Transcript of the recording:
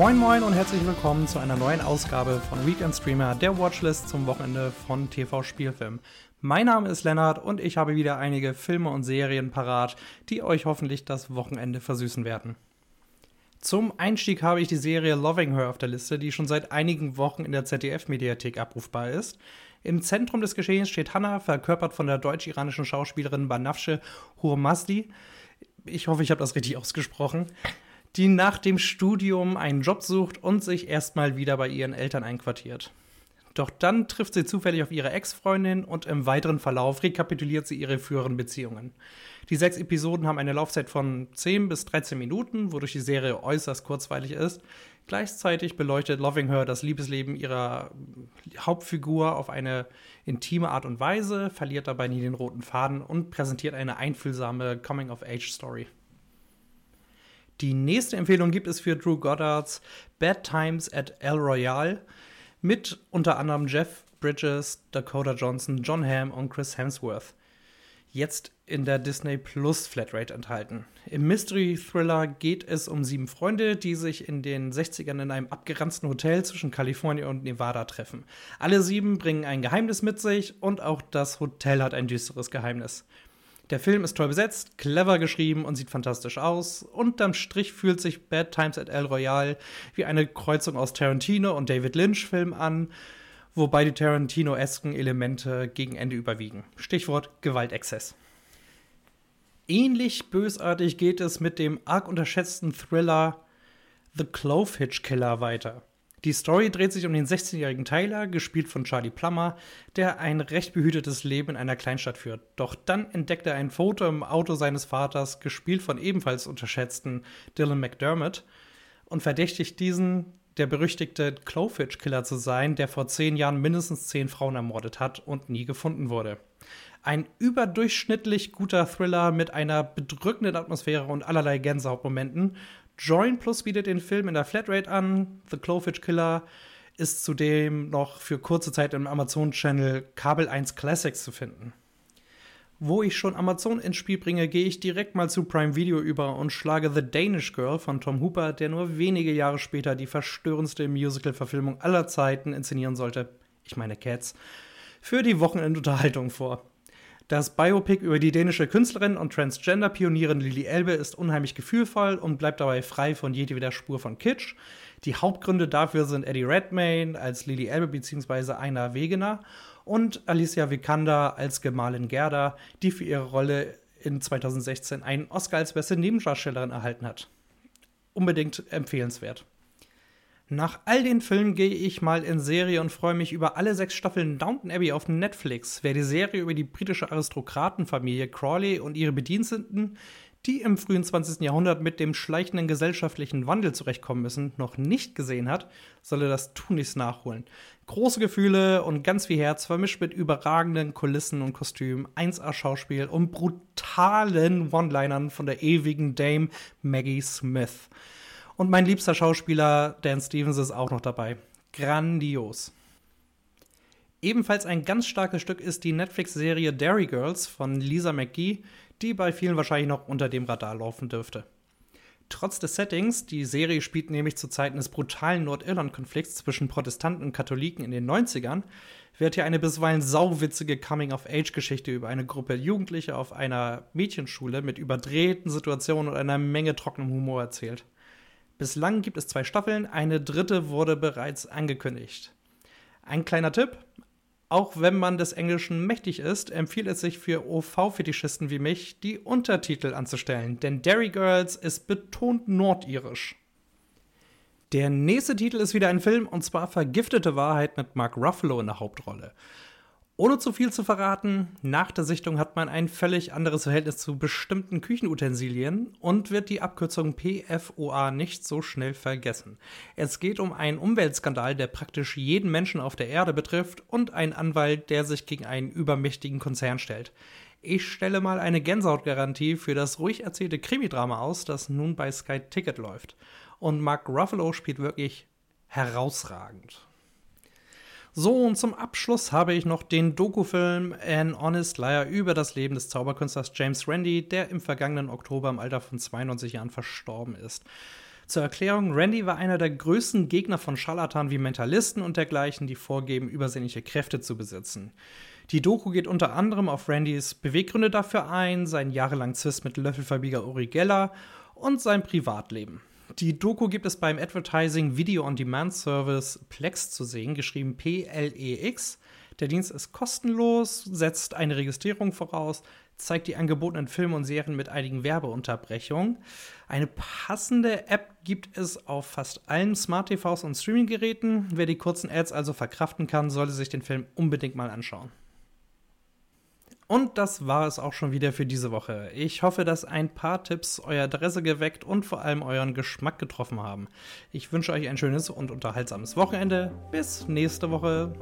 Moin Moin und herzlich willkommen zu einer neuen Ausgabe von Weekend Streamer, der Watchlist zum Wochenende von TV Spielfilm. Mein Name ist Lennart und ich habe wieder einige Filme und Serien parat, die euch hoffentlich das Wochenende versüßen werden. Zum Einstieg habe ich die Serie Loving Her auf der Liste, die schon seit einigen Wochen in der ZDF-Mediathek abrufbar ist. Im Zentrum des Geschehens steht Hannah, verkörpert von der deutsch-iranischen Schauspielerin Banafshe Hurmazdi. Ich hoffe, ich habe das richtig ausgesprochen die nach dem Studium einen Job sucht und sich erstmal wieder bei ihren Eltern einquartiert. Doch dann trifft sie zufällig auf ihre Ex-Freundin und im weiteren Verlauf rekapituliert sie ihre früheren Beziehungen. Die sechs Episoden haben eine Laufzeit von 10 bis 13 Minuten, wodurch die Serie äußerst kurzweilig ist. Gleichzeitig beleuchtet Loving Her das Liebesleben ihrer Hauptfigur auf eine intime Art und Weise, verliert dabei nie den roten Faden und präsentiert eine einfühlsame Coming-of-Age-Story. Die nächste Empfehlung gibt es für Drew Goddards Bad Times at El Royale mit unter anderem Jeff Bridges, Dakota Johnson, John Hamm und Chris Hemsworth. Jetzt in der Disney Plus Flatrate enthalten. Im Mystery Thriller geht es um sieben Freunde, die sich in den 60ern in einem abgeranzten Hotel zwischen Kalifornien und Nevada treffen. Alle sieben bringen ein Geheimnis mit sich und auch das Hotel hat ein düsteres Geheimnis. Der Film ist toll besetzt, clever geschrieben und sieht fantastisch aus. Unterm Strich fühlt sich Bad Times at El Royale wie eine Kreuzung aus Tarantino und David Lynch-Film an, wobei die Tarantino-esken Elemente gegen Ende überwiegen. Stichwort Gewaltexzess. Ähnlich bösartig geht es mit dem arg unterschätzten Thriller The Clove Hitch Killer weiter. Die Story dreht sich um den 16-jährigen Tyler, gespielt von Charlie Plummer, der ein recht behütetes Leben in einer Kleinstadt führt. Doch dann entdeckt er ein Foto im Auto seines Vaters, gespielt von ebenfalls unterschätzten Dylan McDermott, und verdächtigt diesen, der berüchtigte Clowfitch-Killer zu sein, der vor zehn Jahren mindestens zehn Frauen ermordet hat und nie gefunden wurde. Ein überdurchschnittlich guter Thriller mit einer bedrückenden Atmosphäre und allerlei Gänsehautmomenten Join Plus bietet den Film in der Flatrate an. The Clowfish Killer ist zudem noch für kurze Zeit im Amazon-Channel Kabel 1 Classics zu finden. Wo ich schon Amazon ins Spiel bringe, gehe ich direkt mal zu Prime Video über und schlage The Danish Girl von Tom Hooper, der nur wenige Jahre später die verstörendste Musical-Verfilmung aller Zeiten inszenieren sollte, ich meine Cats, für die Wochenendunterhaltung vor. Das Biopic über die dänische Künstlerin und Transgender-Pionierin Lily Elbe ist unheimlich gefühlvoll und bleibt dabei frei von jedweder Spur von Kitsch. Die Hauptgründe dafür sind Eddie Redmayne als Lily Elbe bzw. Einer Wegener und Alicia Vikander als Gemahlin Gerda, die für ihre Rolle in 2016 einen Oscar als beste Nebendarstellerin erhalten hat. Unbedingt empfehlenswert. Nach all den Filmen gehe ich mal in Serie und freue mich über alle sechs Staffeln Downton Abbey auf Netflix. Wer die Serie über die britische Aristokratenfamilie Crawley und ihre Bediensteten, die im frühen 20. Jahrhundert mit dem schleichenden gesellschaftlichen Wandel zurechtkommen müssen, noch nicht gesehen hat, solle das tunlichst nachholen. Große Gefühle und ganz viel Herz vermischt mit überragenden Kulissen und Kostümen, 1A-Schauspiel und brutalen One-Linern von der ewigen Dame Maggie Smith. Und mein liebster Schauspieler Dan Stevens ist auch noch dabei. Grandios. Ebenfalls ein ganz starkes Stück ist die Netflix-Serie Dairy Girls von Lisa McGee, die bei vielen wahrscheinlich noch unter dem Radar laufen dürfte. Trotz des Settings, die Serie spielt nämlich zu Zeiten des brutalen Nordirland-Konflikts zwischen Protestanten und Katholiken in den 90ern, wird hier eine bisweilen sauwitzige Coming-of-Age-Geschichte über eine Gruppe Jugendliche auf einer Mädchenschule mit überdrehten Situationen und einer Menge trockenem Humor erzählt. Bislang gibt es zwei Staffeln, eine dritte wurde bereits angekündigt. Ein kleiner Tipp, auch wenn man des Englischen mächtig ist, empfiehlt es sich für OV-Fetischisten wie mich, die Untertitel anzustellen, denn Derry Girls ist betont nordirisch. Der nächste Titel ist wieder ein Film, und zwar Vergiftete Wahrheit mit Mark Ruffalo in der Hauptrolle. Ohne zu viel zu verraten, nach der Sichtung hat man ein völlig anderes Verhältnis zu bestimmten Küchenutensilien und wird die Abkürzung PFOA nicht so schnell vergessen. Es geht um einen Umweltskandal, der praktisch jeden Menschen auf der Erde betrifft und einen Anwalt, der sich gegen einen übermächtigen Konzern stellt. Ich stelle mal eine Gänsehautgarantie für das ruhig erzählte Krimidrama aus, das nun bei Sky Ticket läuft. Und Mark Ruffalo spielt wirklich herausragend. So, und zum Abschluss habe ich noch den Dokufilm An Honest Liar über das Leben des Zauberkünstlers James Randi, der im vergangenen Oktober im Alter von 92 Jahren verstorben ist. Zur Erklärung, Randy war einer der größten Gegner von Scharlatan wie Mentalisten und dergleichen, die vorgeben, übersinnliche Kräfte zu besitzen. Die Doku geht unter anderem auf Randys Beweggründe dafür ein, seinen jahrelangen Zwist mit Löffelverbieger Uri Geller und sein Privatleben. Die Doku gibt es beim Advertising Video on Demand Service Plex zu sehen, geschrieben P-L-E-X. Der Dienst ist kostenlos, setzt eine Registrierung voraus, zeigt die angebotenen Filme und Serien mit einigen Werbeunterbrechungen. Eine passende App gibt es auf fast allen Smart TVs und Streaming-Geräten. Wer die kurzen Ads also verkraften kann, sollte sich den Film unbedingt mal anschauen. Und das war es auch schon wieder für diese Woche. Ich hoffe, dass ein paar Tipps euer Adresse geweckt und vor allem euren Geschmack getroffen haben. Ich wünsche euch ein schönes und unterhaltsames Wochenende. Bis nächste Woche.